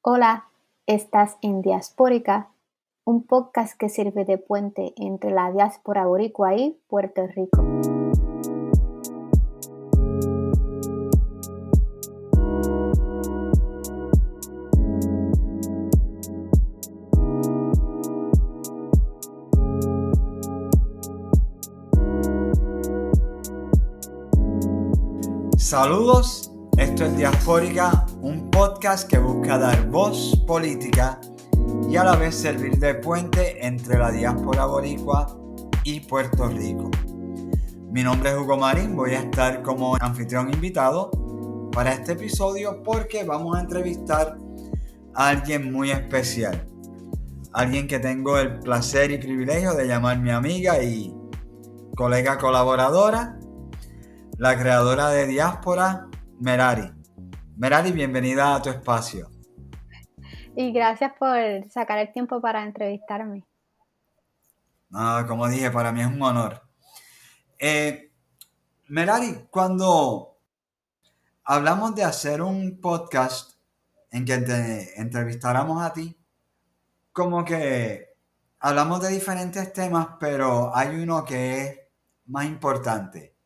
Hola, estás en Diaspórica, un podcast que sirve de puente entre la diáspora boricua y Puerto Rico. Saludos, esto es Diaspórica, un podcast que busca dar voz política y a la vez servir de puente entre la diáspora boricua y Puerto Rico. Mi nombre es Hugo Marín, voy a estar como anfitrión invitado para este episodio porque vamos a entrevistar a alguien muy especial. Alguien que tengo el placer y privilegio de llamar mi amiga y colega colaboradora, la creadora de Diáspora, Merari. Merari, bienvenida a tu espacio. Y gracias por sacar el tiempo para entrevistarme. Ah, como dije, para mí es un honor. Eh, Merari, cuando hablamos de hacer un podcast en que te entrevistáramos a ti, como que hablamos de diferentes temas, pero hay uno que es más importante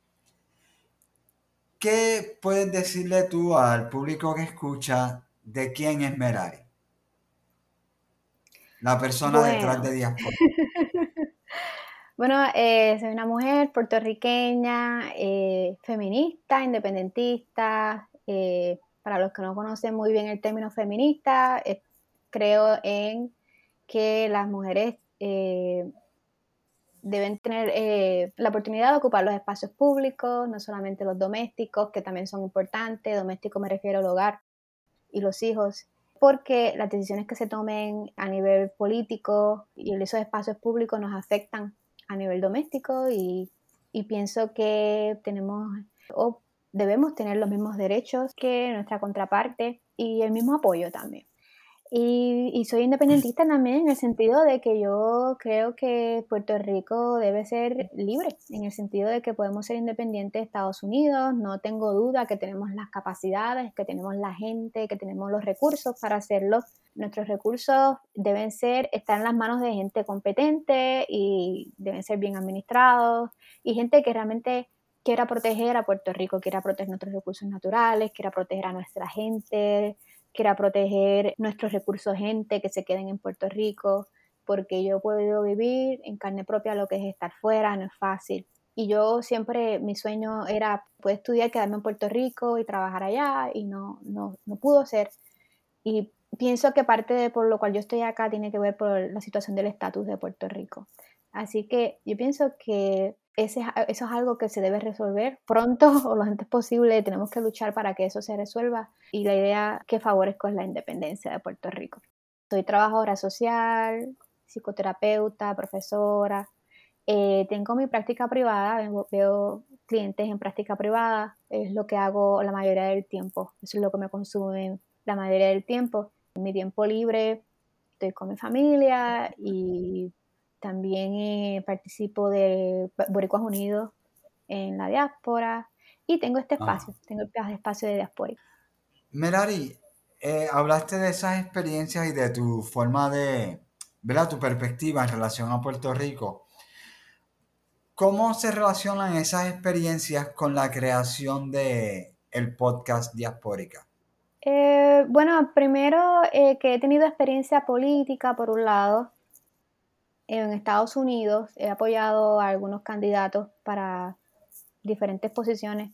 ¿Qué puedes decirle tú al público que escucha de quién es Merari? La persona detrás de Diaspora. bueno, eh, soy una mujer puertorriqueña, eh, feminista, independentista. Eh, para los que no conocen muy bien el término feminista, creo en que las mujeres deben tener eh, la oportunidad de ocupar los espacios públicos, no solamente los domésticos, que también son importantes. Doméstico me refiero al hogar y los hijos, porque las decisiones que se tomen a nivel político y esos espacios públicos nos afectan a nivel doméstico y, y pienso que tenemos o debemos tener los mismos derechos que nuestra contraparte y el mismo apoyo también. Y, soy independentista también en el sentido de que yo creo que Puerto Rico debe ser libre, en el sentido de que podemos ser independientes de Estados Unidos. No tengo duda que tenemos las capacidades, que tenemos la gente, que tenemos los recursos para hacerlo. Nuestros recursos deben ser, estar en las manos de gente competente y deben ser bien administrados y gente que realmente quiera proteger a Puerto Rico, quiera proteger nuestros recursos naturales, quiera proteger a nuestra gente quiera proteger nuestros recursos gente que se queden en Puerto Rico, porque yo podido vivir en carne propia lo que es estar fuera, no es fácil. Y yo siempre, mi sueño era poder estudiar, quedarme en Puerto Rico y trabajar allá, y no, no, no pudo ser. Y pienso que parte de por lo cual yo estoy acá tiene que ver por la situación del estatus de Puerto Rico. Así que yo pienso que eso es algo que se debe resolver pronto o lo antes posible. Tenemos que luchar para que eso se resuelva y la idea que favorezco es la independencia de Puerto Rico. Soy trabajadora social, psicoterapeuta, profesora. Eh, tengo mi práctica privada, veo clientes en práctica privada, es lo que hago la mayoría del tiempo, eso es lo que me consume la mayoría del tiempo. Mi tiempo libre estoy con mi familia y también eh, participo de Boricuas Unidos en la diáspora y tengo este ah. espacio, tengo el espacio de diáspora. Merari, eh, hablaste de esas experiencias y de tu forma de, ver Tu perspectiva en relación a Puerto Rico. ¿Cómo se relacionan esas experiencias con la creación de el podcast Diaspórica? Eh, bueno, primero que he tenido experiencia política, por un lado, en Estados Unidos he apoyado a algunos candidatos para diferentes posiciones.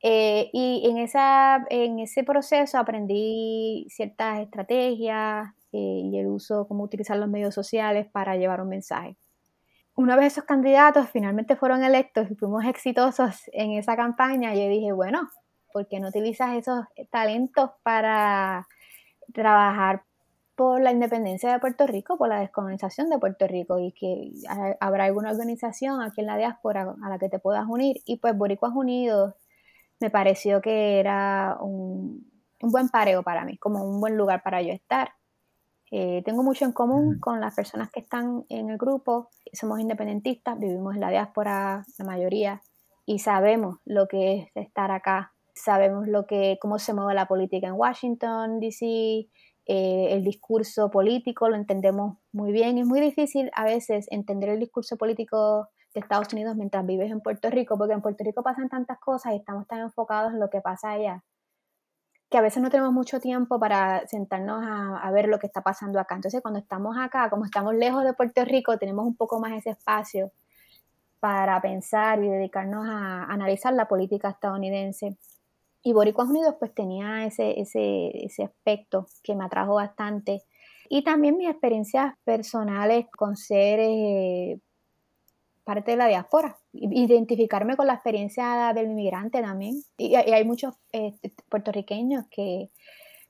Eh, y en, esa, en ese proceso aprendí ciertas estrategias eh, y el uso, cómo utilizar los medios sociales para llevar un mensaje. Una vez esos candidatos finalmente fueron electos y fuimos exitosos en esa campaña, yo dije, bueno, ¿por qué no utilizas esos talentos para trabajar por la independencia de Puerto Rico, por la descolonización de Puerto Rico y que habrá alguna organización aquí en la diáspora a la que te puedas unir. Y pues Boricuas Unidos me pareció que era un, buen pareo para mí, como un buen lugar para yo estar. Eh, tengo mucho en común con las personas que están en el grupo, somos independentistas, vivimos en la diáspora la mayoría y sabemos lo que es estar acá, sabemos lo que, cómo se mueve la política en Washington, D.C., eh, el discurso político lo entendemos muy bien. Es muy difícil a veces entender el discurso político de Estados Unidos mientras vives en Puerto Rico, porque en Puerto Rico pasan tantas cosas y estamos tan enfocados en lo que pasa allá, que a veces no tenemos mucho tiempo para sentarnos a, ver lo que está pasando acá. Entonces, cuando estamos acá, como estamos lejos de Puerto Rico, tenemos un poco más ese espacio para pensar y dedicarnos a analizar la política estadounidense. Y Boricuas Unidos pues tenía ese, ese, ese aspecto que me atrajo bastante. Y también mis experiencias personales con ser eh, parte de la diáspora, identificarme con la experiencia del inmigrante también. Y, hay muchos eh, puertorriqueños que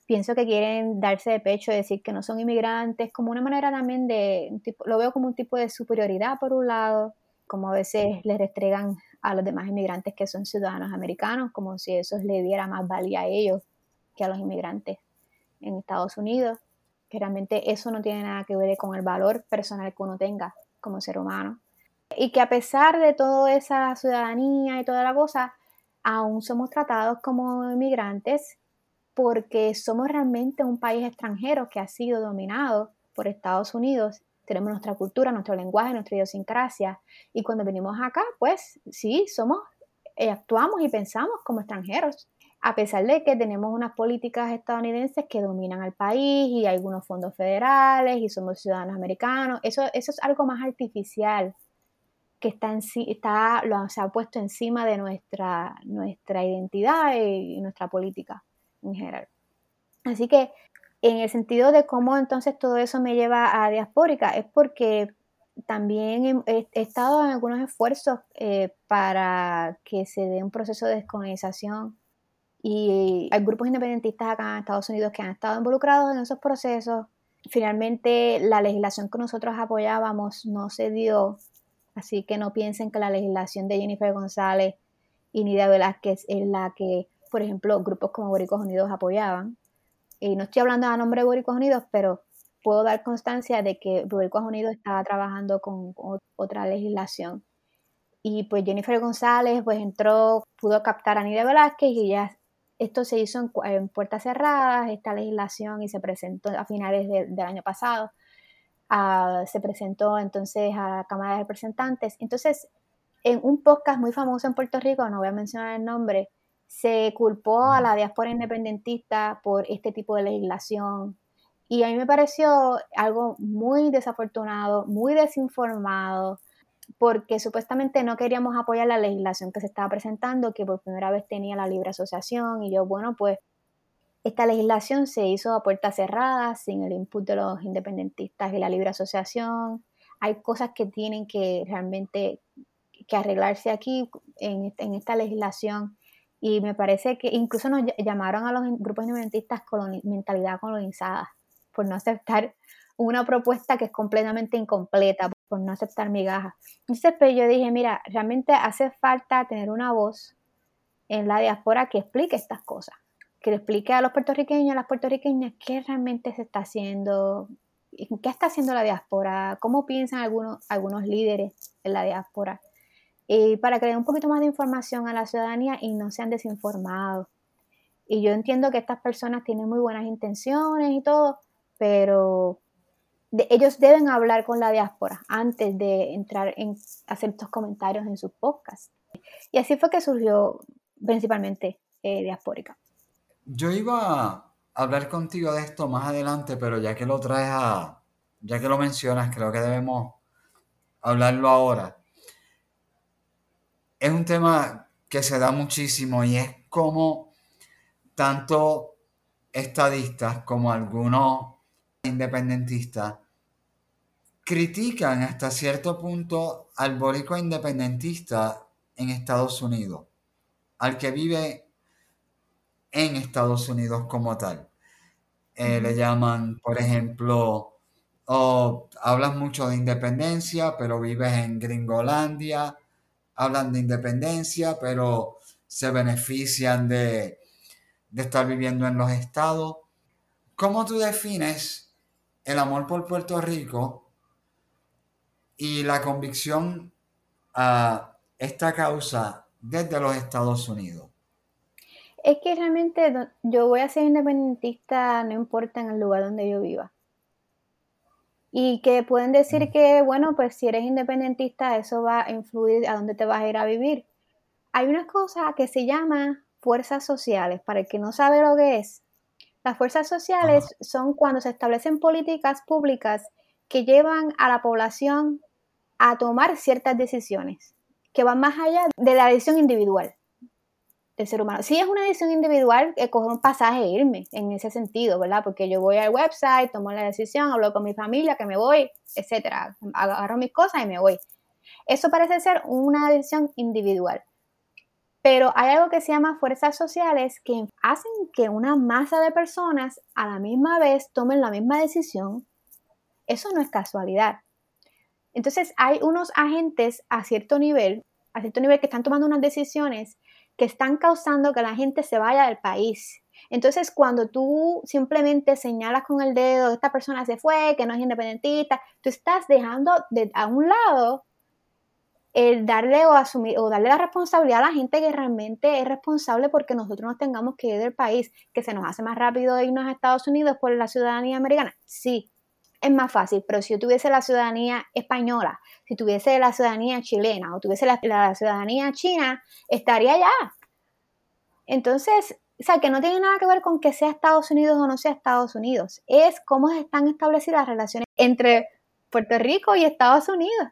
pienso que quieren darse de pecho y decir que no son inmigrantes, como una manera también de, lo veo como un tipo de superioridad por un lado, como a veces les restregan a los demás inmigrantes que son ciudadanos americanos, como si eso le diera más valía a ellos que a los inmigrantes en Estados Unidos, que realmente eso no tiene nada que ver con el valor personal que uno tenga como ser humano. Y que a pesar de toda esa ciudadanía y toda la cosa, aún somos tratados como inmigrantes porque somos realmente un país extranjero que ha sido dominado por Estados Unidos tenemos nuestra cultura, nuestro lenguaje, nuestra idiosincrasia. Y cuando venimos acá, pues sí, somos, eh, actuamos y pensamos como extranjeros. A pesar de que tenemos unas políticas estadounidenses que dominan al país y algunos fondos federales y somos ciudadanos americanos, eso, eso es algo más artificial que está, en, está lo, se ha puesto encima de nuestra, nuestra identidad y nuestra política en general. Así que en el sentido de cómo entonces todo eso me lleva a diaspórica, es porque también he, estado en algunos esfuerzos eh, para que se dé un proceso de descolonización y hay grupos independentistas acá en Estados Unidos que han estado involucrados en esos procesos. Finalmente, la legislación que nosotros apoyábamos no se dio, así que no piensen que la legislación de Jennifer González y Nidia Velázquez es la que, por ejemplo, grupos como Boricos Unidos apoyaban y no estoy hablando a nombre de Boricos Unidos, pero puedo dar constancia de que Boricos Unidos estaba trabajando con, otra legislación. Y pues Jennifer González pues entró, pudo captar a Nidia Velázquez y ya esto se hizo en, puertas cerradas, esta legislación, y se presentó a finales del año pasado. Ah, se presentó entonces a la Cámara de Representantes. Entonces, en un podcast muy famoso en Puerto Rico, no voy a mencionar el nombre, se culpó a la diáspora independentista por este tipo de legislación. Y a mí me pareció algo muy desafortunado, muy desinformado, porque supuestamente no queríamos apoyar la legislación que se estaba presentando, que por primera vez tenía la libre asociación. Y yo, bueno, pues esta legislación se hizo a puertas cerradas, sin el input de los independentistas y la libre asociación. Hay cosas que tienen que realmente que arreglarse aquí en, en esta legislación y me parece que incluso nos llamaron a los grupos independentistas mentalidad colonizada por no aceptar una propuesta que es completamente incompleta, por no aceptar migajas. Entonces, pues yo dije, mira, realmente hace falta tener una voz en la diáspora que explique estas cosas, que le explique a los puertorriqueños a las puertorriqueñas qué realmente se está haciendo, qué está haciendo la diáspora, cómo piensan algunos, algunos líderes en la diáspora y para que den un poquito más de información a la ciudadanía y no sean desinformados. Y yo entiendo que estas personas tienen muy buenas intenciones y todo, pero ellos deben hablar con la diáspora antes de entrar en hacer estos comentarios en sus podcasts. Y así fue que surgió principalmente eh, Diaspórica. Yo iba a hablar contigo de esto más adelante, pero ya que lo traes a, ya que lo mencionas, creo que debemos hablarlo ahora es un tema que se da muchísimo y es como tanto estadistas como algunos independentistas critican hasta cierto punto al boricua independentista en Estados Unidos, al que vive en Estados Unidos como tal. Eh, le llaman, por ejemplo, o hablas mucho de independencia, pero vives en Gringolandia, hablan de independencia, pero se benefician de, estar viviendo en los estados. ¿Cómo tú defines el amor por Puerto Rico y la convicción a esta causa desde los Estados Unidos? Es que realmente yo voy a ser independentista, no importa en el lugar donde yo viva. Y que pueden decir que, bueno, pues si eres independentista, eso va a influir a dónde te vas a ir a vivir. Hay una cosa que se llama fuerzas sociales. Para el que no sabe lo que es, las fuerzas sociales son cuando se establecen políticas públicas que llevan a la población a tomar ciertas decisiones que van más allá de la decisión individual ser humano. Si es una decisión individual, eh, coger un pasaje e irme en ese sentido, ¿verdad? Porque yo voy al website, tomo la decisión, hablo con mi familia, que me voy, etcétera. Agarro mis cosas y me voy. Eso parece ser una decisión individual. Pero hay algo que se llama fuerzas sociales que hacen que una masa de personas a la misma vez tomen la misma decisión. Eso no es casualidad. Entonces hay unos agentes a cierto nivel, a cierto nivel que están tomando unas decisiones que están causando que la gente se vaya del país. Entonces, cuando tú simplemente señalas con el dedo, esta persona se fue, que no es independentista, tú estás dejando de, a un lado el darle o asumir o darle la responsabilidad a la gente que realmente es responsable porque nosotros nos tengamos que ir del país, que se nos hace más rápido irnos a Estados Unidos por la ciudadanía americana. Sí, es más fácil, pero si yo tuviese la ciudadanía española, si tuviese la ciudadanía chilena o tuviese la, la ciudadanía china, estaría allá. Entonces, o sea, que no tiene nada que ver con que sea Estados Unidos o no sea Estados Unidos, es cómo están establecidas las relaciones entre Puerto Rico y Estados Unidos.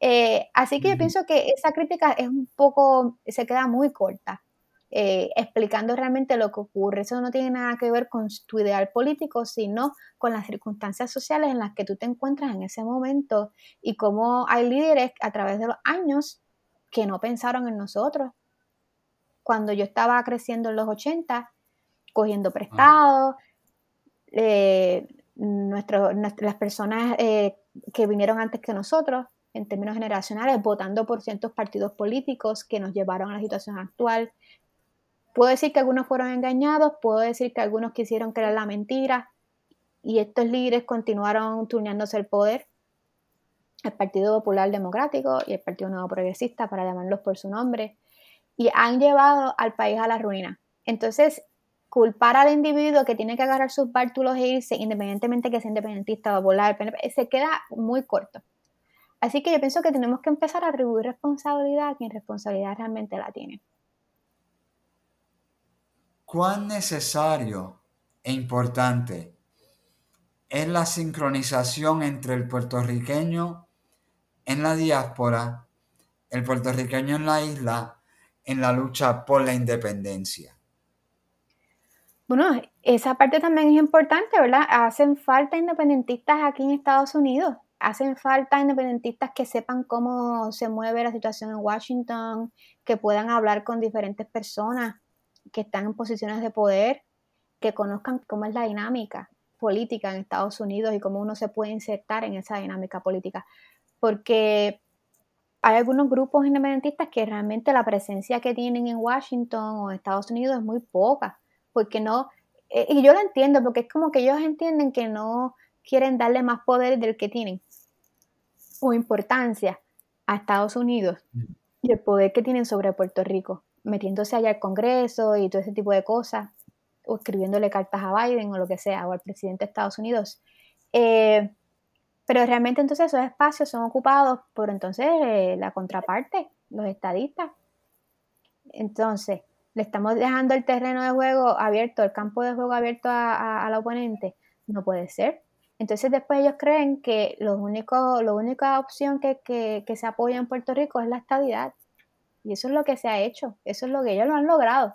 Eh, así que yo pienso que esa crítica es un poco, se queda muy corta, eh, explicando realmente lo que ocurre. Eso no tiene nada que ver con tu ideal político, sino con las circunstancias sociales en las que tú te encuentras en ese momento y cómo hay líderes a través de los años que no pensaron en nosotros. Cuando yo estaba creciendo en los 80, cogiendo prestado, eh, las personas que vinieron antes que nosotros en términos generacionales, votando por ciertos partidos políticos que nos llevaron a la situación actual. Puedo decir que algunos fueron engañados, puedo decir que algunos quisieron creer la mentira y estos líderes continuaron turneándose el poder. El Partido Popular Democrático y el Partido Nuevo Progresista, para llamarlos por su nombre, y han llevado al país a la ruina. Entonces, culpar al individuo que tiene que agarrar sus bártulos e irse, independientemente que sea independentista o popular, se queda muy corto. Así que yo pienso que tenemos que empezar a atribuir responsabilidad a quien responsabilidad realmente la tiene. ¿Cuán necesario e importante es la sincronización entre el puertorriqueño en la diáspora, el puertorriqueño en la isla, en la lucha por la independencia? Bueno, esa parte también es importante, ¿verdad? Hacen falta independentistas aquí en Estados Unidos hacen falta independentistas que sepan cómo se mueve la situación en Washington, que puedan hablar con diferentes personas que están en posiciones de poder, que conozcan cómo es la dinámica política en Estados Unidos y cómo uno se puede insertar en esa dinámica política. Porque hay algunos grupos independentistas que realmente la presencia que tienen en Washington o en Estados Unidos es muy poca, porque no, eh, y yo lo entiendo, porque es como que ellos entienden que no quieren darle más poder del que tienen o importancia a Estados Unidos y el poder que tienen sobre Puerto Rico, metiéndose allá al Congreso y todo ese tipo de cosas, o escribiéndole cartas a Biden o lo que sea, o al presidente de Estados Unidos. Eh, pero realmente entonces esos espacios son ocupados por entonces eh, la contraparte, los estadistas. Entonces, le estamos dejando el terreno de juego abierto, el campo de juego abierto a, la oponente. No puede ser. Entonces después ellos creen que lo único, la única opción que, que, se apoya en Puerto Rico es la estabilidad. Y eso es lo que se ha hecho, eso es lo que ellos lo han logrado.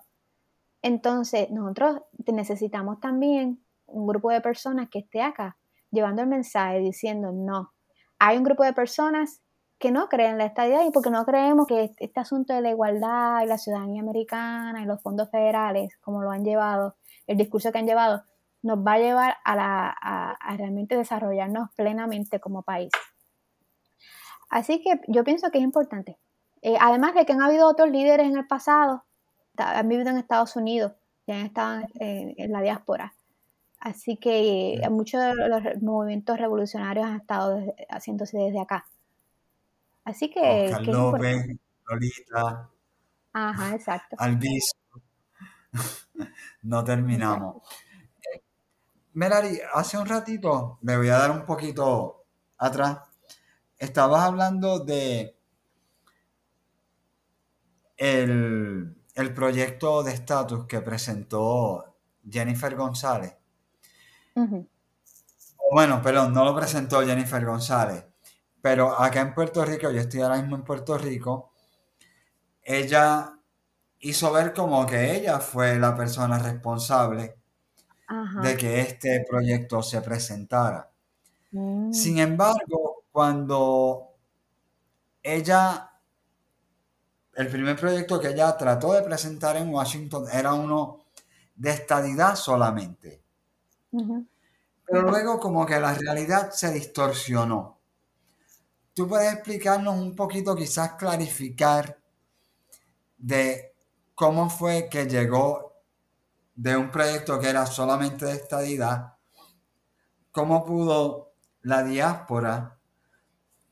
Entonces nosotros necesitamos también un grupo de personas que esté acá llevando el mensaje diciendo no. Hay un grupo de personas que no creen en la estabilidad y porque no creemos que este asunto de la igualdad y la ciudadanía americana y los fondos federales, como lo han llevado, el discurso que han llevado, nos va a llevar a, la, realmente desarrollarnos plenamente como país. Así que yo pienso que es importante. Eh, además de que han habido otros líderes en el pasado, han vivido en Estados Unidos y han estado en, la diáspora. Así que eh, muchos de los movimientos revolucionarios han estado haciéndose desde acá. Así que... Oscar López, Lolita, Ajá, exacto. Alvis. no terminamos. Melari, hace un ratito, me voy a dar un poquito atrás, estabas hablando de el, proyecto de estatus que presentó Jennifer González. Bueno, perdón, no lo presentó Jennifer González, pero acá en Puerto Rico, yo estoy ahora mismo en Puerto Rico, ella hizo ver como que ella fue la persona responsable de que este proyecto se presentara. Mm. Sin embargo, cuando pero el primer proyecto que ella trató de presentar en Washington era uno de estadidad solamente. Pero luego como que la realidad se distorsionó. ¿Tú puedes explicarnos un poquito, quizás clarificar de cómo fue que llegó de un proyecto que era solamente de estadidad, cómo pudo la diáspora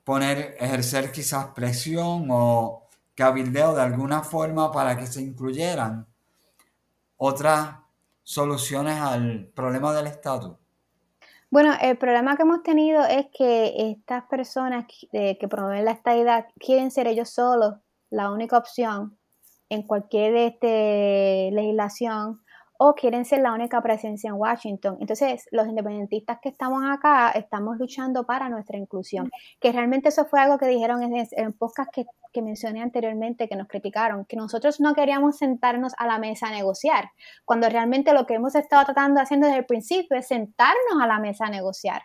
poner, ejercer quizás presión o cabildeo de alguna forma para que se incluyeran otras soluciones al problema del estatus? Bueno, el problema que hemos tenido es que estas personas que, promueven la estadidad quieren ser ellos solos la única opción en cualquier este, legislación o quieren ser la única presencia en Washington. Entonces, los independentistas que estamos acá estamos luchando para nuestra inclusión, que realmente eso fue algo que dijeron en, en podcast que, que mencioné anteriormente, que nos criticaron, que nosotros no queríamos sentarnos a la mesa a negociar, cuando realmente lo que hemos estado tratando de hacer desde el principio es sentarnos a la mesa a negociar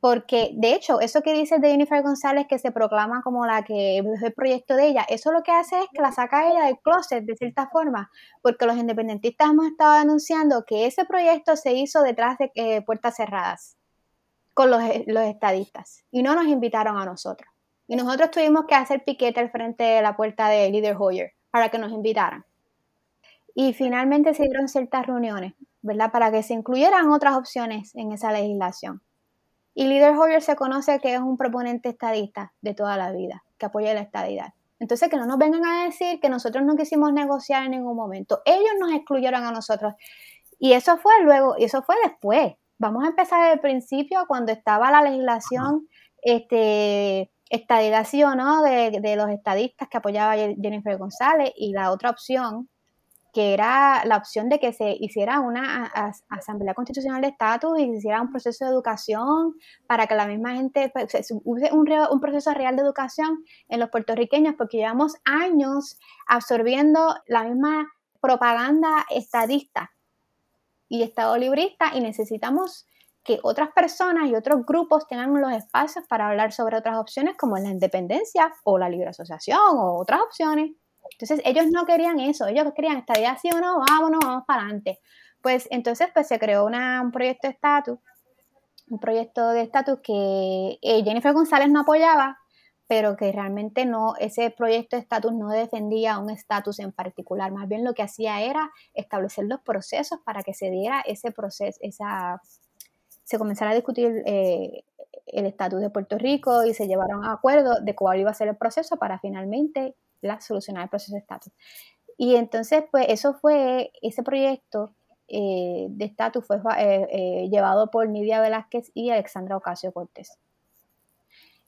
porque de hecho, eso que dices de Jennifer González, que se proclama como la que es el proyecto de ella, eso lo que hace es que la saca ella del closet de cierta forma, porque los independentistas hemos estado denunciando que ese proyecto se hizo detrás de eh, puertas cerradas con los, los estadistas y no nos invitaron a nosotros. Y nosotros tuvimos que hacer piquete al frente de la puerta de Leader Hoyer para que nos invitaran. Y finalmente se dieron ciertas reuniones, ¿verdad? Para que se incluyeran otras opciones en esa legislación. Y Líder Hoyer se conoce que es un proponente estadista de toda la vida, que apoya la estadidad. Entonces, que no nos vengan a decir que nosotros no quisimos negociar en ningún momento. Ellos nos excluyeron a nosotros. Y eso fue luego, y eso fue después. Vamos a empezar desde el principio, cuando estaba la legislación este, o no de, de los estadistas que apoyaba Jennifer González y la otra opción que era la opción de que se hiciera una asamblea constitucional de estatus y se hiciera un proceso de educación para que la misma gente, pues, un, un, proceso real de educación en los puertorriqueños, porque llevamos años absorbiendo la misma propaganda estadista y estado librista y necesitamos que otras personas y otros grupos tengan los espacios para hablar sobre otras opciones como la independencia o la libre asociación o otras opciones. Entonces ellos no querían eso, ellos querían estadía sí o no, vámonos, vamos para adelante. Pues entonces pues se creó un proyecto de estatus, un proyecto de estatus que eh, Jennifer González no apoyaba, pero que realmente no, ese proyecto de estatus no defendía un estatus en particular, más bien lo que hacía era establecer los procesos para que se diera ese proceso, esa, se comenzara a discutir eh, el estatus de Puerto Rico y se llevaron a acuerdo de cuál iba a ser el proceso para finalmente la, solucionar el proceso de estatus. Y entonces, pues eso fue, ese proyecto eh, de estatus fue eh, eh, llevado por Nidia Velázquez y Alexandra Ocasio Cortés.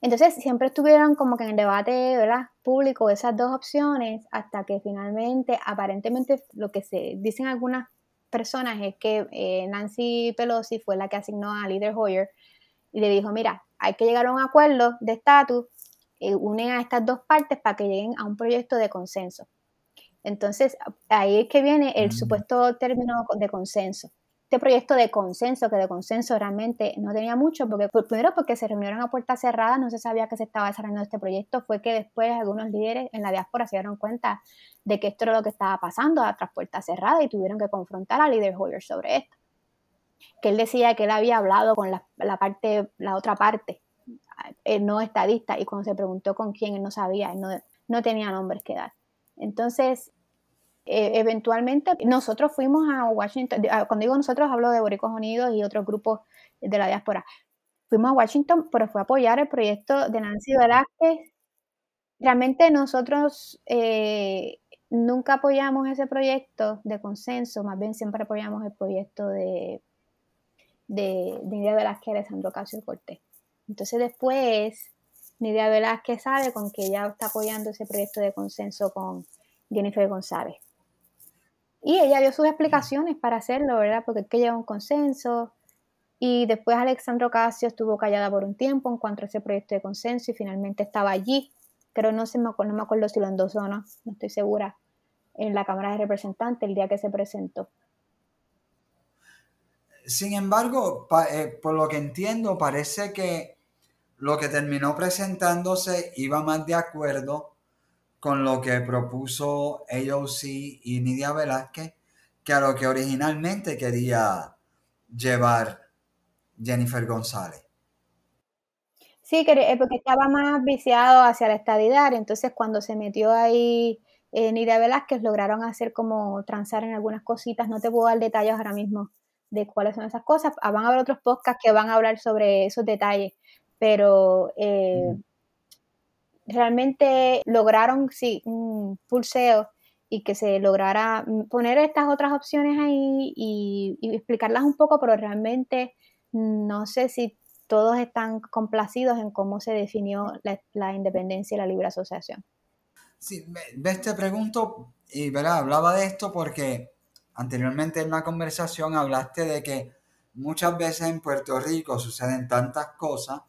Entonces, siempre estuvieron como que en el debate ¿verdad? público esas dos opciones hasta que finalmente, aparentemente, lo que se dicen algunas personas es que Nancy Pelosi fue la que asignó a Leader Hoyer y le dijo, mira, hay que llegar a un acuerdo de estatus eh, unen a estas dos partes para que lleguen a un proyecto de consenso. Entonces, ahí es que viene el mm. supuesto término de consenso. Este proyecto de consenso, que de consenso realmente no tenía mucho, porque primero porque se reunieron a puertas cerradas, no se sabía que se estaba desarrollando este proyecto, fue que después algunos líderes en la diáspora se dieron cuenta de que esto era lo que estaba pasando a tras puertas cerradas y tuvieron que confrontar al líder Hoyer sobre esto. Que él decía que él había hablado con la, la parte, la otra parte eh, no estadista y cuando se preguntó con quién él no sabía, él no, tenía nombres que dar. Entonces, eh, eventualmente nosotros fuimos a Washington, cuando digo nosotros hablo de Boricos Unidos y otros grupos de la diáspora, fuimos a Washington, pero fue a apoyar el proyecto de Nancy Velázquez. Realmente nosotros, eh, nunca apoyamos ese proyecto de consenso, más bien siempre apoyamos el proyecto de, de, de Velázquez y Alessandro Casio Cortés. Entonces después, Nidia Velázquez sabe con que ella está apoyando ese proyecto de consenso con Jennifer González. Y ella dio sus explicaciones para hacerlo, ¿verdad? Porque es que lleva un consenso. Y después Alexandro Casio estuvo callada por un tiempo en cuanto a ese proyecto de consenso y finalmente estaba allí. Pero no, se me, acuerdo, no me acuerdo si lo endosó o no, no estoy segura, en la Cámara de Representantes el día que se presentó. Sin embargo, eh, por lo que entiendo, parece que lo que terminó presentándose iba más de acuerdo con lo que propuso AOC y Nidia Velázquez que a lo que originalmente quería llevar Jennifer González. Sí, eh, porque estaba más viciado hacia la estadidad, entonces cuando se metió ahí eh, Nidia Velázquez lograron hacer como transar en algunas cositas, no te puedo dar detalles ahora mismo de cuáles son esas cosas, ah, van a haber otros podcasts que van a hablar sobre esos detalles, pero eh, realmente lograron, sí, un pulseo y que se lograra poner estas otras opciones ahí y, explicarlas un poco, pero realmente no sé si todos están complacidos en cómo se definió la, independencia y la libre asociación. Sí, ves, te pregunto, y verá, hablaba de esto porque anteriormente en una conversación hablaste de que muchas veces en Puerto Rico suceden tantas cosas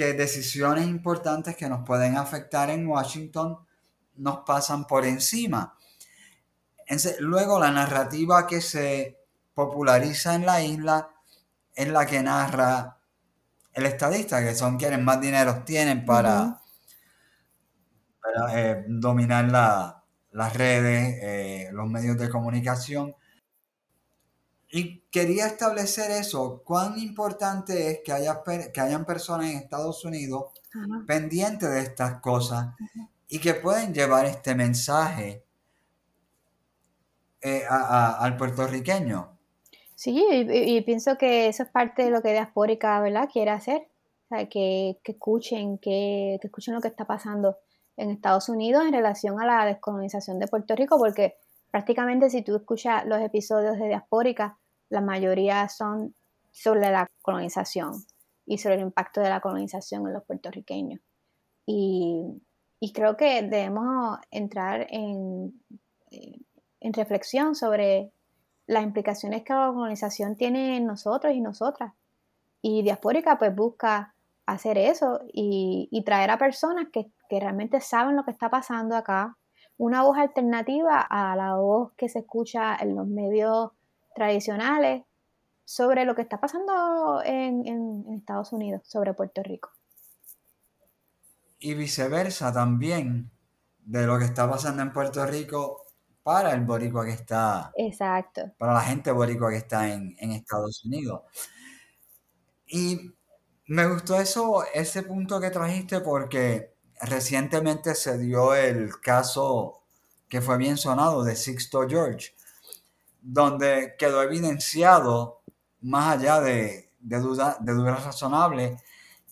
que decisiones importantes que nos pueden afectar en Washington nos pasan por encima. Luego la narrativa que se populariza en la isla es la que narra el estadista, que son quienes más dinero tienen para, eh, dominar las redes, eh, los medios de comunicación. Y quería establecer eso, cuán importante es que, haya, que hayan personas en Estados Unidos pendientes de estas cosas y que pueden llevar este mensaje eh, al puertorriqueño. Sí, y, pienso que eso es parte de lo que Diaspórica, ¿verdad? Quiere hacer, que, escuchen, que, que escuchen lo que está pasando en Estados Unidos en relación a la descolonización de Puerto Rico, porque prácticamente si tú escuchas los episodios de Diaspórica, la mayoría son sobre la colonización y sobre el impacto de la colonización en los puertorriqueños. Y, creo que debemos entrar en, en, reflexión sobre las implicaciones que la colonización tiene en nosotros y nosotras. Y Diaspórica pues busca hacer eso y, traer a personas que, que realmente saben lo que está pasando acá, una voz alternativa a la voz que se escucha en los medios tradicionales sobre lo que está pasando en, Estados Unidos, sobre Puerto Rico. Y viceversa también de lo que está pasando en Puerto Rico para el boricua que está. Exacto. Para la gente boricua que está en, en Estados Unidos. Y me gustó eso, ese punto que trajiste porque recientemente se dio el caso que fue bien sonado de Sixto George, donde quedó evidenciado, más allá de, de dudas de duda razonables,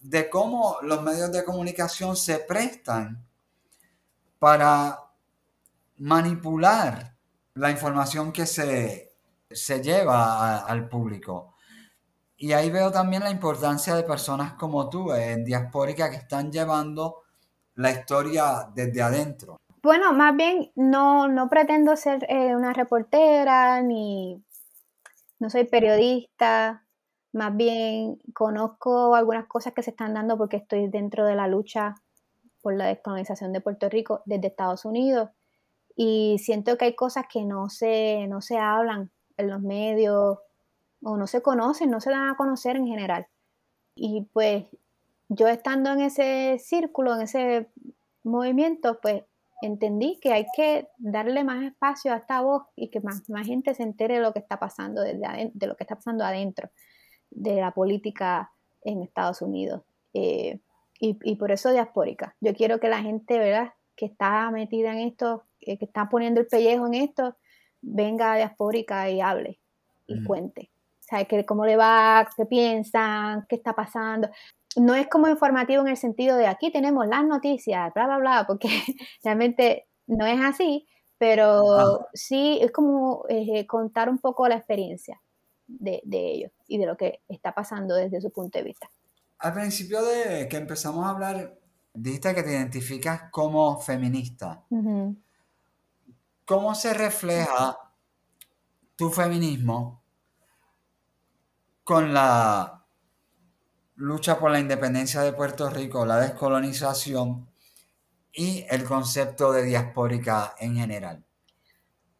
de cómo los medios de comunicación se prestan para manipular la información que se, se lleva al público. Y ahí veo también la importancia de personas como tú en Diaspórica que están llevando la historia desde adentro. Bueno, más bien no, no pretendo ser eh, una reportera ni no soy periodista, más bien conozco algunas cosas que se están dando porque estoy dentro de la lucha por la descolonización de Puerto Rico desde Estados Unidos y siento que hay cosas que no se, no se hablan en los medios o no se conocen, no se dan a conocer en general. Y pues yo estando en ese círculo, en ese movimiento, pues entendí que hay que darle más espacio a esta voz y que más, más gente se entere de lo que está pasando, de, de lo que está pasando adentro de la política en Estados Unidos. Eh, y, por eso diaspórica. Yo quiero que la gente, ¿verdad?, que está metida en esto, que, está poniendo el pellejo en esto, venga a diaspórica y hable y cuente. O sea, que cómo le va, qué piensan, qué está pasando no es como informativo en el sentido de aquí tenemos las noticias, bla, bla, bla, porque realmente no es así, pero sí es como eh, contar un poco la experiencia de, ellos y de lo que está pasando desde su punto de vista. Al principio de que empezamos a hablar, dijiste que te identificas como feminista. ¿Cómo se refleja tu feminismo con la lucha por la independencia de Puerto Rico, la descolonización y el concepto de diaspórica en general?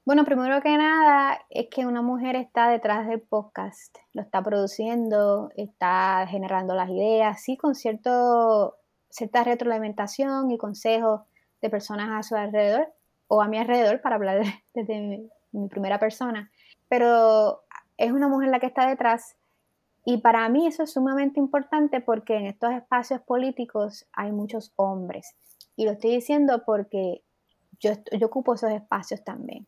Bueno, primero que nada es que una mujer está detrás del podcast, lo está produciendo, está generando las ideas, sí, con cierto, cierta retroalimentación y consejos de personas a su alrededor o a mi alrededor para hablar desde mi primera persona, pero es una mujer la que está detrás y para mí eso es sumamente importante porque en estos espacios políticos hay muchos hombres y lo estoy diciendo porque yo, yo ocupo esos espacios también.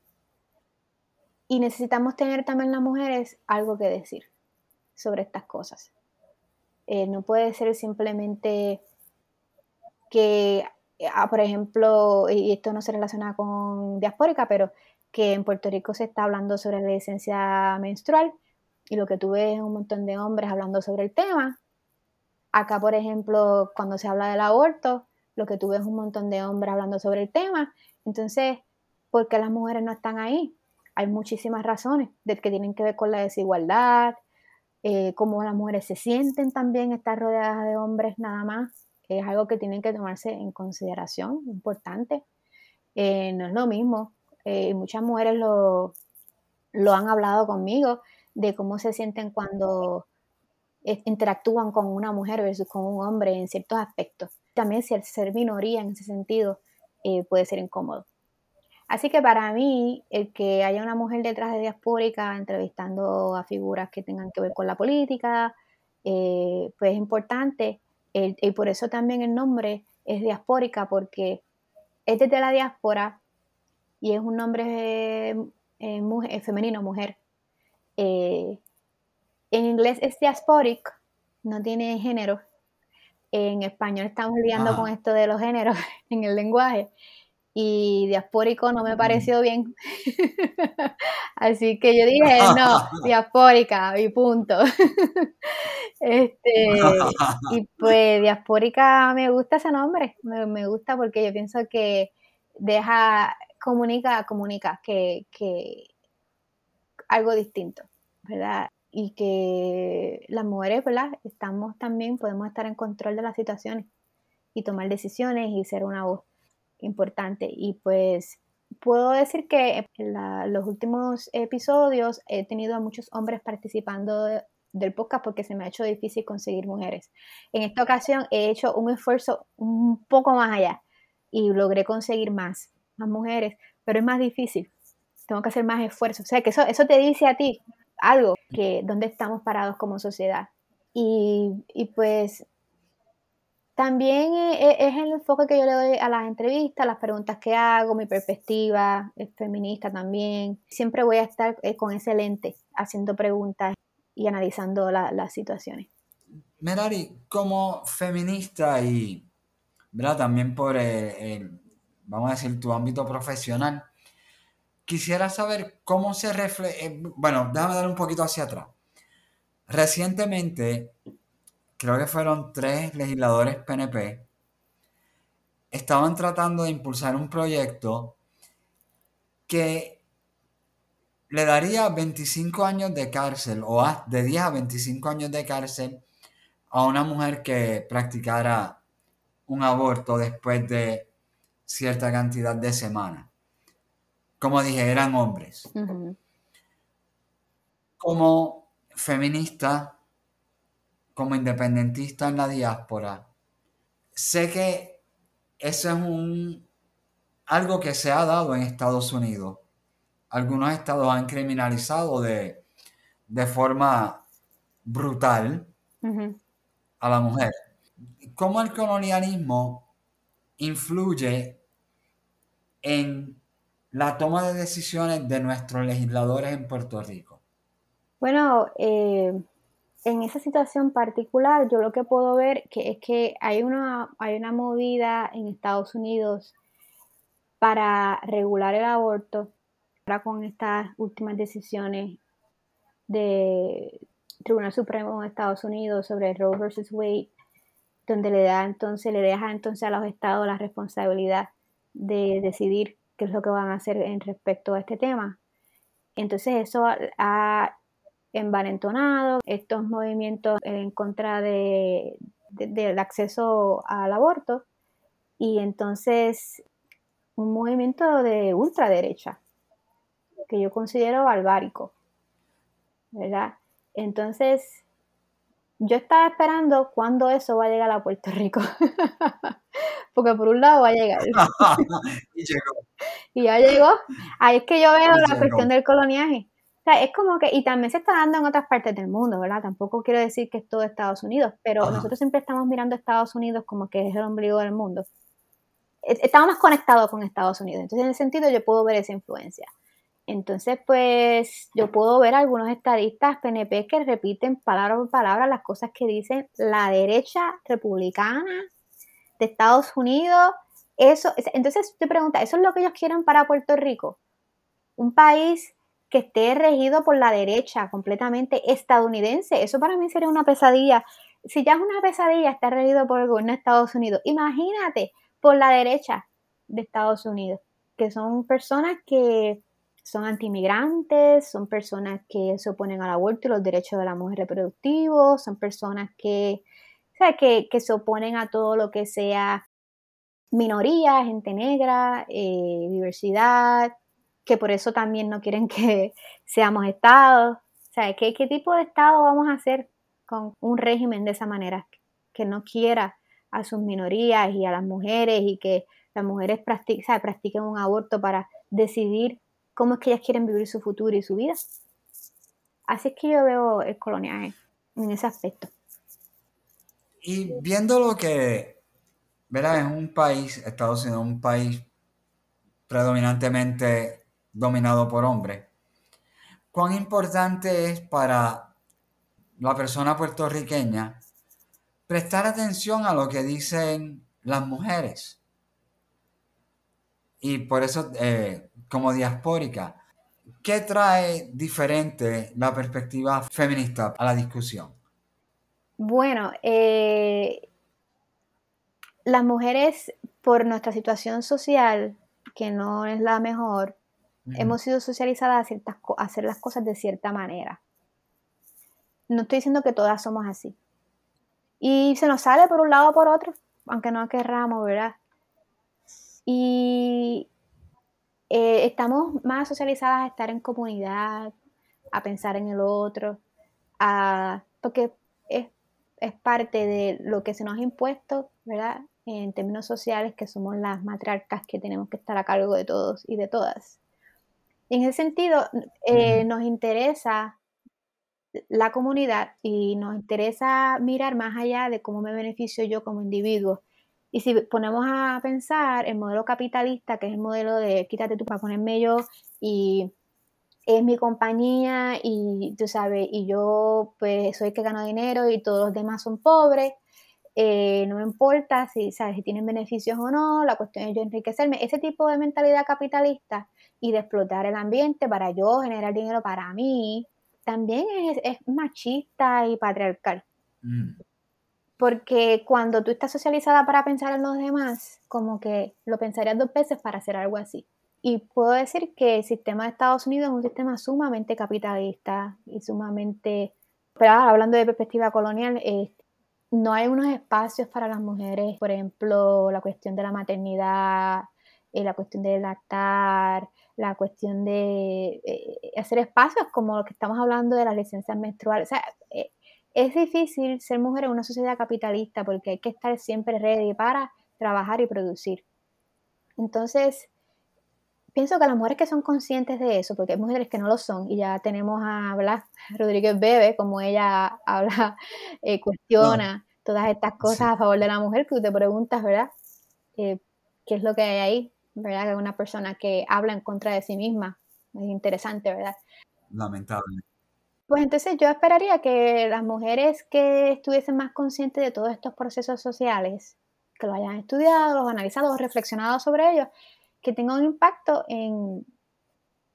Y necesitamos tener también las mujeres algo que decir sobre estas cosas. Eh, no puede ser simplemente que, ah, por ejemplo, y esto no se relaciona con diaspórica, pero que en Puerto Rico se está hablando sobre la licencia menstrual y lo que tú ves es un montón de hombres hablando sobre el tema. Acá, por ejemplo, cuando se habla del aborto, lo que tú ves un montón de hombres hablando sobre el tema. Entonces, ¿por qué las mujeres no están ahí? Hay muchísimas razones de que tienen que ver con la desigualdad, eh, cómo las mujeres se sienten también estar rodeadas de hombres nada más. Es algo que tienen que tomarse en consideración, importante. Eh, no es lo mismo. Eh, muchas mujeres lo, lo han hablado conmigo de cómo se sienten cuando interactúan con una mujer versus con un hombre en ciertos aspectos también si el ser minoría en ese sentido eh, puede ser incómodo. Así que para mí, el que haya una mujer detrás de diaspórica entrevistando a figuras que tengan que ver con la política, eh, pues es importante. y por eso también el nombre es diaspórica, porque es desde la diáspora y es un nombre eh, femenino, mujer. En inglés es diasporic, no tiene género, en español estamos lidiando con esto de los géneros en el lenguaje. Y diaspórico no me pareció bien. Así que yo dije, no, diaspórica y punto. este, y pues diaspórica me gusta ese nombre, me, gusta porque yo pienso que deja, comunica, comunica, que, que algo distinto, y que las mujeres, ¿verdad? Estamos también, podemos estar en control de las situaciones y tomar decisiones y ser una voz importante. Y pues puedo decir que en los últimos episodios he tenido a muchos hombres participando del podcast porque se me ha hecho difícil conseguir mujeres. En esta ocasión he hecho un esfuerzo un poco más allá y logré conseguir más, más mujeres, pero es más difícil. Tengo que hacer más esfuerzo. O sea, que eso, eso te dice a ti, algo, que dónde estamos parados como sociedad. Y, pues también e, e, es el enfoque que yo le doy a las entrevistas, las preguntas que hago, mi perspectiva, es feminista también. Siempre voy a estar eh, con ese lente, haciendo preguntas y analizando las situaciones. Merari, como feminista y ¿verdad? también por el, vamos a decir, tu ámbito profesional, quisiera saber cómo se refleja, eh, bueno, déjame dar un poquito hacia atrás. Recientemente, creo que fueron tres legisladores PNP, estaban tratando de impulsar un proyecto que le daría 25 años de cárcel o de 10 a 25 años de cárcel a una mujer que practicara un aborto después de cierta cantidad de semanas como dije, eran hombres. Como feminista, como independentista en la diáspora, sé que eso es un, algo que se ha dado en Estados Unidos. Algunos estados han criminalizado de, forma brutal a la mujer. ¿Cómo el colonialismo influye en la toma de decisiones de nuestros legisladores en Puerto Rico? Bueno, eh, en esa situación particular, yo lo que puedo ver que es que hay una, hay una movida en Estados Unidos para regular el aborto, ahora con estas últimas decisiones del Tribunal Supremo de Estados Unidos sobre Roe versus Wade, donde le da entonces, le deja entonces a los estados la responsabilidad de decidir qué es lo que van a hacer en respecto a este tema. Entonces eso ha envalentonado estos movimientos en contra de, del acceso al aborto y entonces un movimiento de ultraderecha que yo considero barbárico, ¿verdad? Entonces, yo estaba esperando cuándo eso va a llegar a Puerto Rico. Porque por un lado va a llegar. y llegó. Y ya llegó. Ahí es que yo veo la cuestión del coloniaje. O sea, es como que, y también se está dando en otras partes del mundo, ¿verdad? Tampoco quiero decir que es todo Estados Unidos, pero nosotros siempre estamos mirando a Estados Unidos como que es el ombligo del mundo. E, estamos más conectados con Estados Unidos. Entonces, en ese sentido, yo puedo ver esa influencia. Entonces, pues yo puedo ver algunos estadistas PNP que repiten palabra por palabra las cosas que dicen la derecha republicana de Estados Unidos. Eso, entonces te pregunta, ¿eso es lo que ellos quieren para Puerto Rico? Un país que esté regido por la derecha completamente estadounidense. Eso para mí sería una pesadilla. Si ya es una pesadilla estar regido por el gobierno de Estados Unidos, imagínate por la derecha de Estados Unidos, que son personas que son antimigrantes, son personas que se oponen al aborto y los derechos de la mujer reproductivos, son personas que, que, que se oponen a todo lo que sea minoría, gente negra, eh, diversidad, que por eso también no quieren que seamos estados. O sea, ¿qué, ¿qué tipo de estado vamos a hacer con un régimen de esa manera? Que no quiera a sus minorías y a las mujeres y que las mujeres practiquen, practiquen un aborto para decidir cómo es que ellas quieren vivir su futuro y su vida. Así es que yo veo el coloniaje en ese aspecto. Y viendo lo que, ¿verdad? Es un país, Estados Unidos, un país predominantemente dominado por hombres. ¿Cuán importante es para la persona puertorriqueña prestar atención a lo que dicen las mujeres? Y por eso, eh, como diaspórica, ¿qué trae diferente la perspectiva feminista a la discusión? Bueno, eh, las mujeres, por nuestra situación social, que no es la mejor, Hemos sido socializadas a, ciertas, hacer las cosas de cierta manera. No estoy diciendo que todas somos así. Y se nos sale por un lado o por otro, aunque no querramos, ¿verdad? Y eh, estamos más socializadas a estar en comunidad, a pensar en el otro, a, porque es, es parte de lo que se nos ha impuesto, ¿verdad? En términos sociales, que somos las matriarcas que tenemos que estar a cargo de todos y de todas. En ese sentido, eh, nos interesa la comunidad y nos interesa mirar más allá de cómo me beneficio yo como individuo. Y si ponemos a pensar el modelo capitalista, que es el modelo de quítate tú para ponerme yo y es mi compañía y tú sabes, y yo pues soy el que gano dinero y todos los demás son pobres, eh, no me importa si, ¿sabes? si tienen beneficios o no, la cuestión es yo enriquecerme. Ese tipo de mentalidad capitalista y de explotar el ambiente para yo generar dinero para mí, también es, machista y patriarcal. Mm. Porque cuando tú estás socializada para pensar en los demás, como que lo pensarías dos veces para hacer algo así. Y puedo decir que el sistema de Estados Unidos es un sistema sumamente capitalista y sumamente, pero hablando de perspectiva colonial, eh, no hay unos espacios para las mujeres, por ejemplo, la cuestión de la maternidad, eh, la cuestión de lactar, la cuestión de eh, hacer espacios como lo que estamos hablando de las licencias menstruales. O sea, eh, es difícil ser mujer en una sociedad capitalista porque hay que estar siempre ready para trabajar y producir. Entonces, pienso que las mujeres que son conscientes de eso, porque hay mujeres que no lo son, y ya tenemos a Blas Rodríguez Bebe, como ella habla, eh, cuestiona todas estas cosas a favor de la mujer, que tú te preguntas, ¿verdad? ¿Qué es lo que hay ahí? ¿verdad? Que una persona que habla en contra de sí misma. Es interesante, ¿verdad? Lamentable. Pues entonces yo esperaría que las mujeres que estuviesen más conscientes de todos estos procesos sociales, que lo hayan estudiado, los analizado, reflexionado sobre ellos, que tenga un impacto en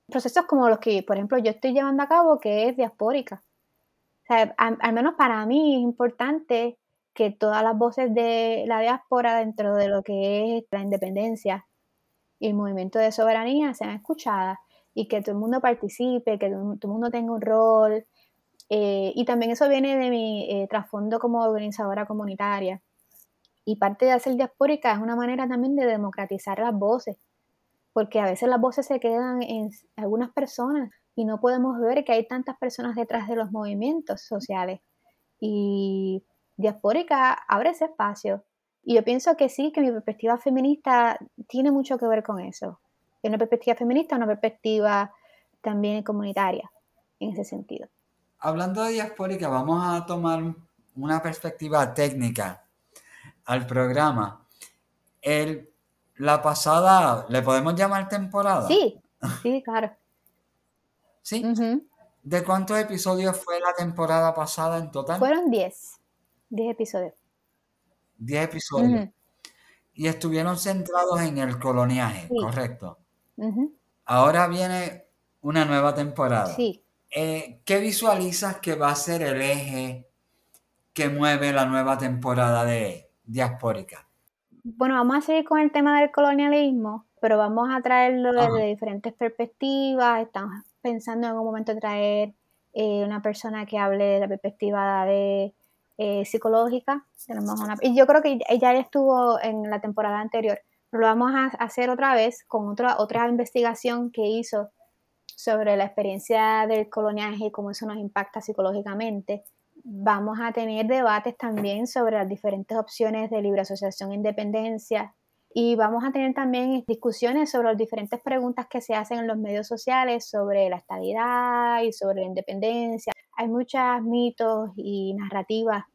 procesos como los que, por ejemplo, yo estoy llevando a cabo, que es diaspórica. O sea, al, menos para mí es importante que todas las voces de la diáspora dentro de lo que es la independencia y el movimiento de soberanía sean escuchadas y que todo el mundo participe, que todo el mundo tenga un rol. Eh, y también eso viene de mi eh, trasfondo como organizadora comunitaria. Y parte de hacer diaspórica es una manera también de democratizar las voces porque a veces las voces se quedan en algunas personas y no podemos ver que hay tantas personas detrás de los movimientos sociales. Y Diaspórica abre ese espacio. Y yo pienso que sí, que mi perspectiva feminista tiene mucho que ver con eso. Una perspectiva feminista, una perspectiva también comunitaria, en ese sentido. Hablando de diaspórica, vamos a tomar una perspectiva técnica al programa. El la pasada, ¿le podemos llamar temporada? Sí, sí, claro. ¿Sí? ¿De cuántos episodios fue la temporada pasada en total? Fueron 10. 10 episodios. 10 episodios. Y estuvieron centrados en el coloniaje, ¿correcto? Ahora viene una nueva temporada. Sí. Eh, ¿Qué visualizas que va a ser el eje que mueve la nueva temporada de Diaspórica? bueno, vamos a seguir con el tema del colonialismo, pero vamos a traerlo desde diferentes perspectivas. Estamos pensando en un momento traer eh, una persona que hable de la perspectiva de eh, psicológica. y yo creo que ella ya estuvo en la temporada anterior. Lo vamos a hacer otra vez con otra, otra investigación que hizo sobre la experiencia del coloniaje y cómo eso nos impacta psicológicamente vamos a tener debates también sobre las diferentes opciones de libre asociación e independencia y vamos a tener también discusiones sobre las diferentes preguntas que se hacen en los medios sociales sobre la estabilidad y sobre la independencia. Hay muchos mitos y narrativas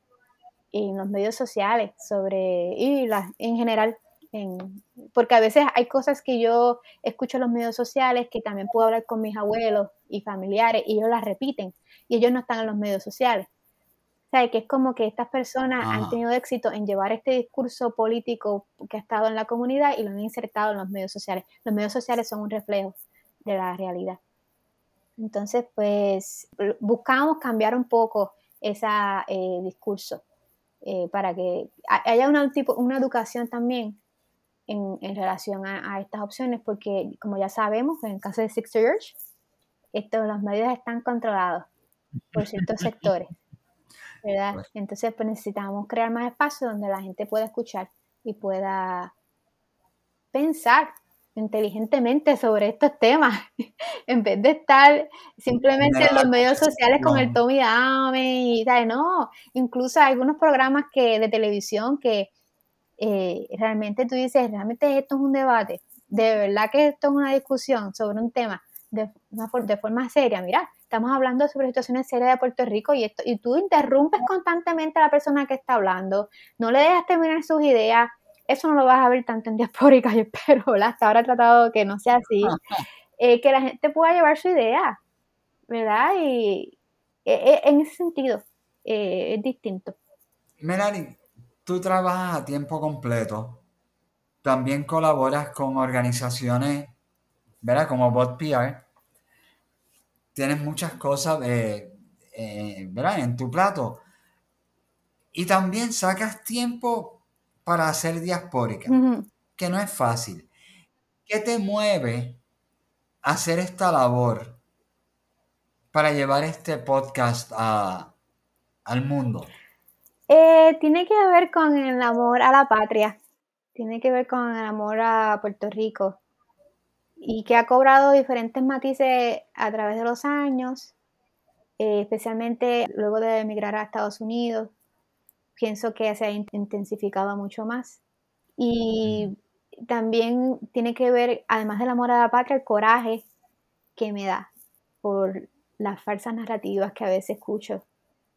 en los medios sociales sobre, y en general, porque a veces hay cosas que yo escucho en los medios sociales que también puedo hablar con mis abuelos y familiares y ellos las repiten y ellos no están en los medios sociales. O sea, que es como que estas personas han tenido éxito en llevar este discurso político que ha estado en la comunidad y lo han insertado en los medios sociales. Los medios sociales son un reflejo de la realidad. Entonces, pues buscamos cambiar un poco ese eh, discurso eh, para que haya una, tipo, una educación también en, relación a, estas opciones, porque como ya sabemos, en el caso de Six Church, estos, los medios están controlados por ciertos sectores. ¿Verdad? Entonces, pues necesitamos crear más espacio donde la gente pueda escuchar y pueda pensar inteligentemente sobre estos temas, en vez de estar simplemente en los medios sociales con el Tommy Dame y tal, no, incluso hay algunos programas que de televisión que eh, realmente tú dices, realmente esto es un debate, de verdad que esto es una discusión sobre un tema de, de forma seria, mira, estamos hablando sobre situaciones serias de Puerto Rico y, esto, y tú interrumpes constantemente a la persona que está hablando, no le dejas terminar sus ideas, eso no lo vas a ver tanto en diaspórica, yo espero, Hasta ahora he tratado que no sea así, eh, que la gente pueda llevar su idea, ¿verdad? Y e, e, en ese sentido eh, es distinto. Melanie, tú trabajas a tiempo completo, también colaboras con organizaciones, ¿verdad? Como Bot PR tienes muchas cosas eh, en tu plato. Y también sacas tiempo para hacer diaspórica, que no es fácil. ¿Qué te mueve a hacer esta labor para llevar este podcast al mundo? Eh, tiene que ver con el amor a la patria, tiene que ver con el amor a Puerto Rico y que ha cobrado diferentes matices a través de los años, eh, especialmente luego de emigrar a Estados Unidos. Pienso que se ha intensificado mucho más. Y también tiene que ver, además del amor a la patria, el coraje que me da por las falsas narrativas que a veces escucho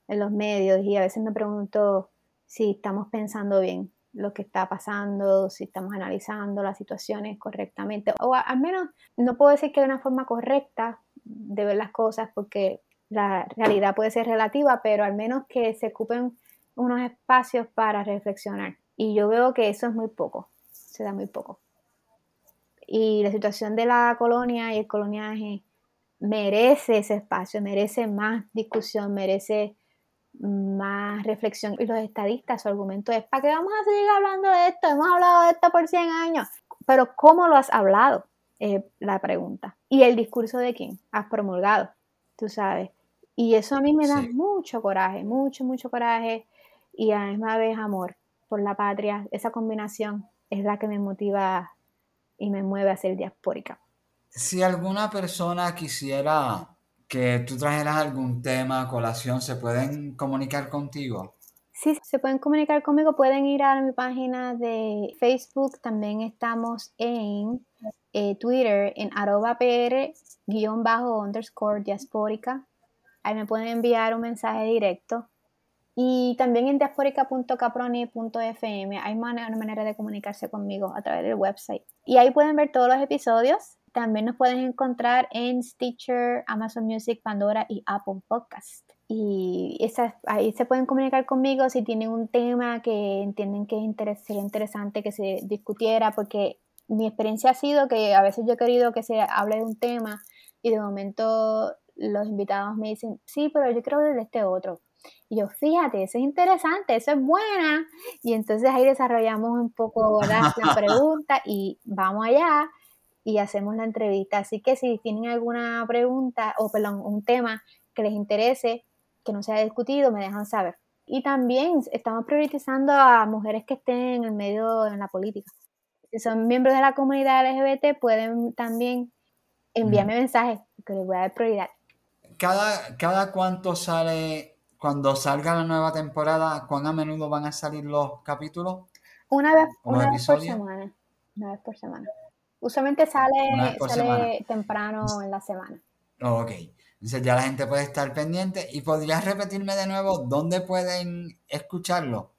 en los medios y a veces me pregunto si estamos pensando bien lo que está pasando, si estamos analizando las situaciones correctamente, o al menos no puedo decir que hay una forma correcta de ver las cosas porque la realidad puede ser relativa, pero al menos que se ocupen unos espacios para reflexionar. Y yo veo que eso es muy poco, se da muy poco. Y la situación de la colonia y el coloniaje merece ese espacio, merece más discusión, merece más reflexión. Y los estadistas, su argumento es, ¿para qué vamos a seguir hablando de esto? Hemos hablado de esto por 100 años. Pero ¿cómo lo has hablado? Es la pregunta. ¿Y el discurso de quién has promulgado? Tú sabes. Y eso a mí me da mucho coraje, mucho, mucho coraje. Y a la misma vez amor por la patria. Esa combinación es la que me motiva y me mueve a ser diaspórica. Si alguna persona quisiera que tú trajeras algún tema, colación, ¿se pueden comunicar contigo? Sí, se pueden comunicar conmigo, pueden ir a mi página de Facebook, también estamos en eh, Twitter en arroba pr guion bajo underscore diaspórica. Ahí me pueden enviar un mensaje directo. Y también en diasporica.caproni.fm hay una manera de comunicarse conmigo a través del website. Y ahí pueden ver todos los episodios también nos pueden encontrar en Stitcher, Amazon Music, Pandora y Apple Podcast. Y ahí se pueden comunicar conmigo si tienen un tema que entienden que sería interesante que se discutiera, porque mi experiencia ha sido que a veces yo he querido que se hable de un tema y de momento los invitados me dicen, sí, pero yo creo de este otro. Y yo, fíjate, eso es interesante, eso es buena. Y entonces ahí desarrollamos un poco la pregunta y vamos allá y hacemos la entrevista. Así que si tienen alguna pregunta o, perdón, un tema que les interese, que no se haya discutido, me dejan saber. Y también estamos priorizando a mujeres que estén en el medio, en la política. Si son miembros de la comunidad LGBT, pueden también enviarme mensajes, que les voy a dar prioridad. Cada, cada cuánto sale, cuando salga la nueva temporada, ¿cuán a menudo van a salir los capítulos? Una vez, una vez por semana. Una vez por semana. Usualmente sale, sale temprano en la semana. ok. Entonces ya la gente puede estar pendiente. ¿Y podrías repetirme de nuevo dónde pueden escucharlo?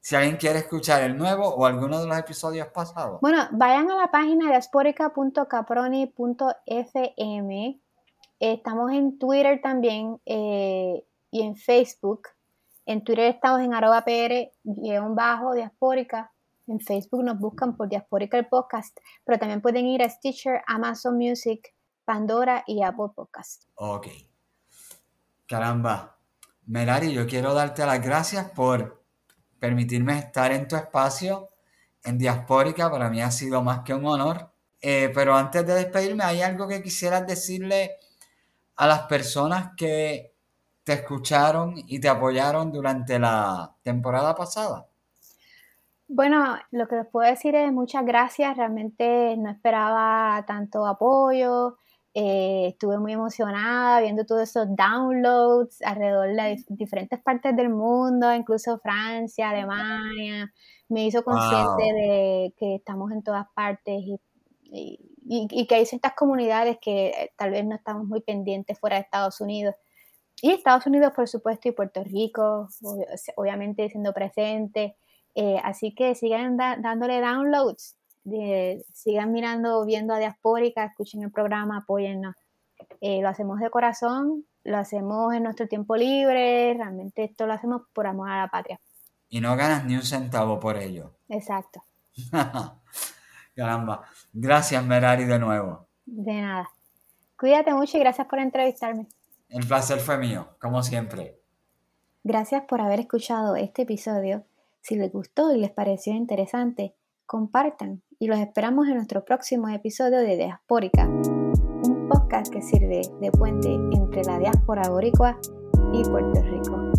Si alguien quiere escuchar el nuevo o alguno de los episodios pasados. Bueno, vayan a la página diasporica.caproni.fm. Estamos en Twitter también eh, y en Facebook. En Twitter estamos en arroba pr-diaspórica en Facebook nos buscan por Diasporica el Podcast, pero también pueden ir a Stitcher, Amazon Music, Pandora y Apple Podcast. Ok. Caramba. Merari, yo quiero darte las gracias por permitirme estar en tu espacio en Diaspórica. Para mí ha sido más que un honor. Eh, pero antes de despedirme, ¿hay algo que quisieras decirle a las personas que te escucharon y te apoyaron durante la temporada pasada? Bueno, lo que les puedo decir es muchas gracias. Realmente no esperaba tanto apoyo. Eh, estuve muy emocionada viendo todos esos downloads alrededor de diferentes partes del mundo, incluso Francia, Alemania. Me hizo consciente de que estamos en todas partes y, y, que hay ciertas comunidades que eh, tal vez no estamos muy pendientes fuera de Estados Unidos. Y Estados Unidos, por supuesto, y Puerto Rico, obviamente siendo presentes. Eh, así que sigan dándole downloads, sigan mirando, viendo a Diaspórica, escuchen el programa, apóyennos. Eh, lo hacemos de corazón, lo hacemos en nuestro tiempo libre, realmente esto lo hacemos por amor a la patria. Y no ganas ni un centavo por ello. Exacto. Caramba. Gracias, Merari, de nuevo. De nada. Cuídate mucho y gracias por entrevistarme. El placer fue mío, como siempre. Gracias por haber escuchado este episodio si les gustó y les pareció interesante, compartan y los esperamos en nuestro próximo episodio de Diaspórica, un podcast que sirve de puente entre la diáspora boricua y Puerto Rico.